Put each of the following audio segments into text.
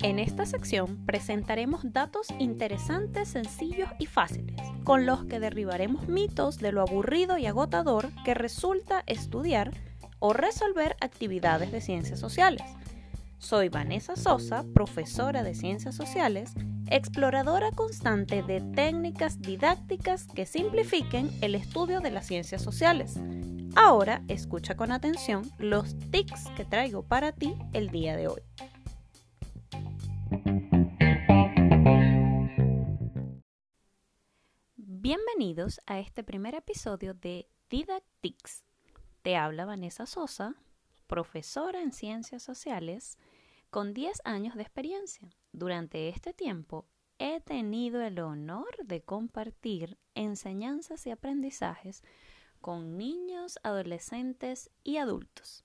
En esta sección presentaremos datos interesantes, sencillos y fáciles, con los que derribaremos mitos de lo aburrido y agotador que resulta estudiar o resolver actividades de ciencias sociales. Soy Vanessa Sosa, profesora de ciencias sociales, exploradora constante de técnicas didácticas que simplifiquen el estudio de las ciencias sociales. Ahora escucha con atención los tics que traigo para ti el día de hoy. Bienvenidos a este primer episodio de Didactics. Te habla Vanessa Sosa, profesora en ciencias sociales con 10 años de experiencia. Durante este tiempo he tenido el honor de compartir enseñanzas y aprendizajes con niños, adolescentes y adultos.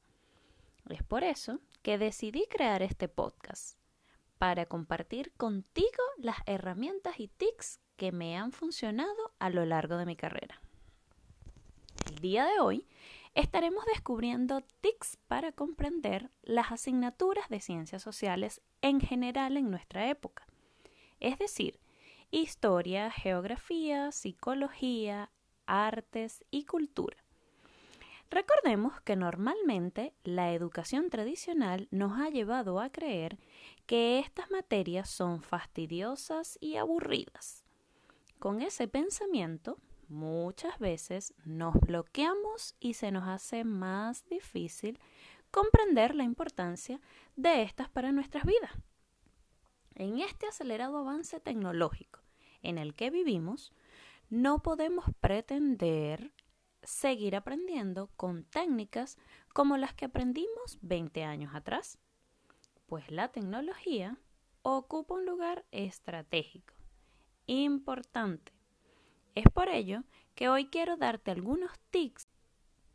Es por eso que decidí crear este podcast para compartir contigo las herramientas y tics que me han funcionado a lo largo de mi carrera. El día de hoy estaremos descubriendo tics para comprender las asignaturas de ciencias sociales en general en nuestra época, es decir, historia, geografía, psicología, artes y cultura. Recordemos que normalmente la educación tradicional nos ha llevado a creer que estas materias son fastidiosas y aburridas. Con ese pensamiento, muchas veces nos bloqueamos y se nos hace más difícil comprender la importancia de estas para nuestras vidas. En este acelerado avance tecnológico en el que vivimos, no podemos pretender seguir aprendiendo con técnicas como las que aprendimos 20 años atrás pues la tecnología ocupa un lugar estratégico, importante. Es por ello que hoy quiero darte algunos tips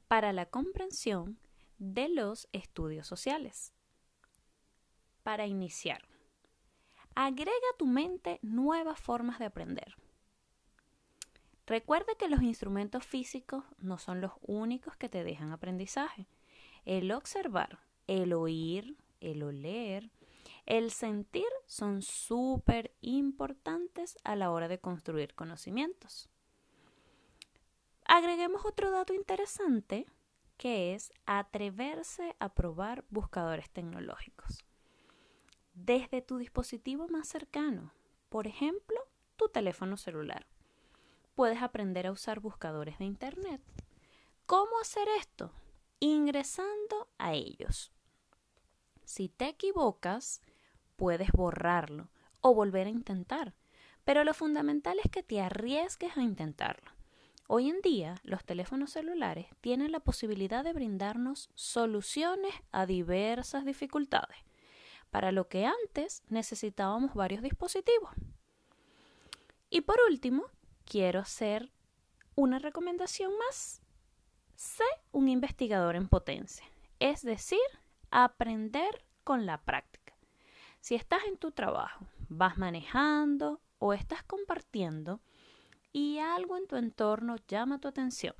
para la comprensión de los estudios sociales. Para iniciar, agrega a tu mente nuevas formas de aprender. Recuerda que los instrumentos físicos no son los únicos que te dejan aprendizaje. El observar, el oír, el oler, el sentir son súper importantes a la hora de construir conocimientos. Agreguemos otro dato interesante que es atreverse a probar buscadores tecnológicos. Desde tu dispositivo más cercano, por ejemplo, tu teléfono celular, puedes aprender a usar buscadores de Internet. ¿Cómo hacer esto? Ingresando a ellos. Si te equivocas, puedes borrarlo o volver a intentar, pero lo fundamental es que te arriesgues a intentarlo. Hoy en día, los teléfonos celulares tienen la posibilidad de brindarnos soluciones a diversas dificultades, para lo que antes necesitábamos varios dispositivos. Y por último, quiero hacer una recomendación más. Sé un investigador en potencia, es decir, aprender con la práctica. Si estás en tu trabajo, vas manejando o estás compartiendo y algo en tu entorno llama tu atención,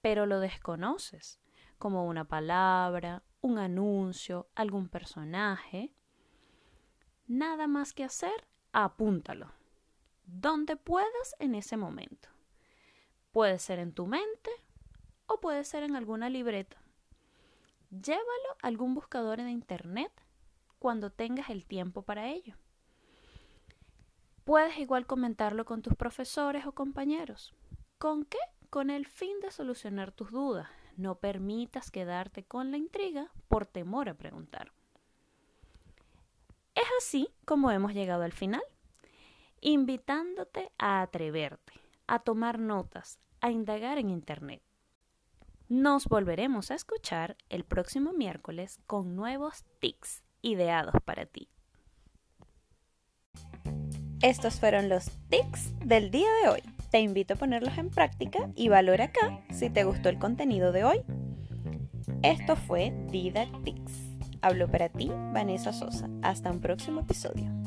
pero lo desconoces, como una palabra, un anuncio, algún personaje, nada más que hacer, apúntalo, donde puedas en ese momento. Puede ser en tu mente o puede ser en alguna libreta Llévalo a algún buscador de internet cuando tengas el tiempo para ello. Puedes igual comentarlo con tus profesores o compañeros. ¿Con qué? Con el fin de solucionar tus dudas. No permitas quedarte con la intriga por temor a preguntar. Es así como hemos llegado al final, invitándote a atreverte, a tomar notas, a indagar en Internet. Nos volveremos a escuchar el próximo miércoles con nuevos tics ideados para ti. Estos fueron los tics del día de hoy. Te invito a ponerlos en práctica y valora acá si te gustó el contenido de hoy. Esto fue Didactics. Hablo para ti, Vanessa Sosa. Hasta un próximo episodio.